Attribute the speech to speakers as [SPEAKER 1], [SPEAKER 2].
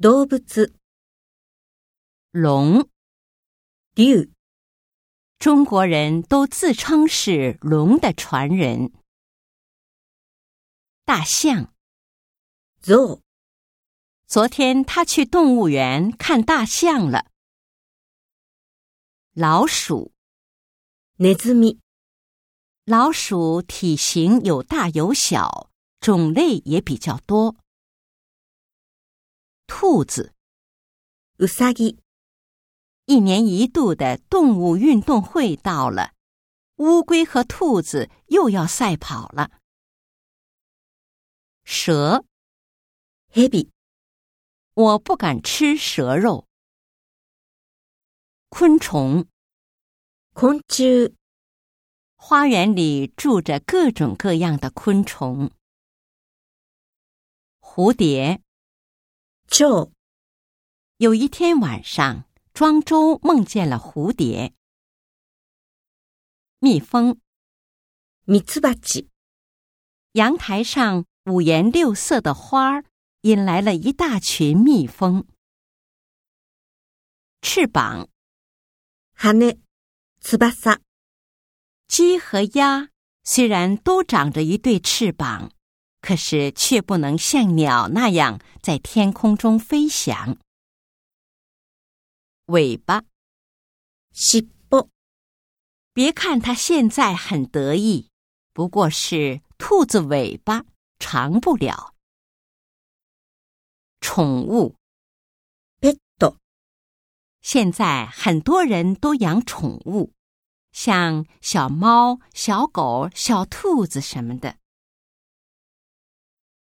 [SPEAKER 1] 動物、
[SPEAKER 2] 龙，
[SPEAKER 1] 竜、
[SPEAKER 2] 中国人都自称是龙的传人。大象，
[SPEAKER 1] 象、
[SPEAKER 2] 昨天他去动物园看大象了。老鼠，
[SPEAKER 1] ネズミ、
[SPEAKER 2] 老鼠体型有大有小，种类也比较多。 兔子，
[SPEAKER 1] うさぎ、
[SPEAKER 2] 一年一度的动物运动会到了，乌龟和兔子又要赛跑了。蛇，
[SPEAKER 1] 蛇ビ、
[SPEAKER 2] 我不敢吃蛇肉。昆虫，
[SPEAKER 1] 昆虫、
[SPEAKER 2] 花园里住着各种各样的昆虫。蝴蝶，
[SPEAKER 1] 蝶、
[SPEAKER 2] 有一天晚上，庄周梦见了蝴蝶。蜜蜂，
[SPEAKER 1] ミツバチ、
[SPEAKER 2] 阳台上五颜六色的花儿引来了一大群蜜蜂。翅膀，
[SPEAKER 1] 羽、翼、
[SPEAKER 2] 鸡和鸭虽然都长着一对翅膀， 可是却不能像鸟那样在天空中飞翔。尾巴，
[SPEAKER 1] 尻尾、
[SPEAKER 2] 别看它现在很得意，不过是兔子尾巴长不了。宠物，
[SPEAKER 1] ペット、
[SPEAKER 2] 现在很多人都养宠物，像小猫、小狗、小兔子什么的。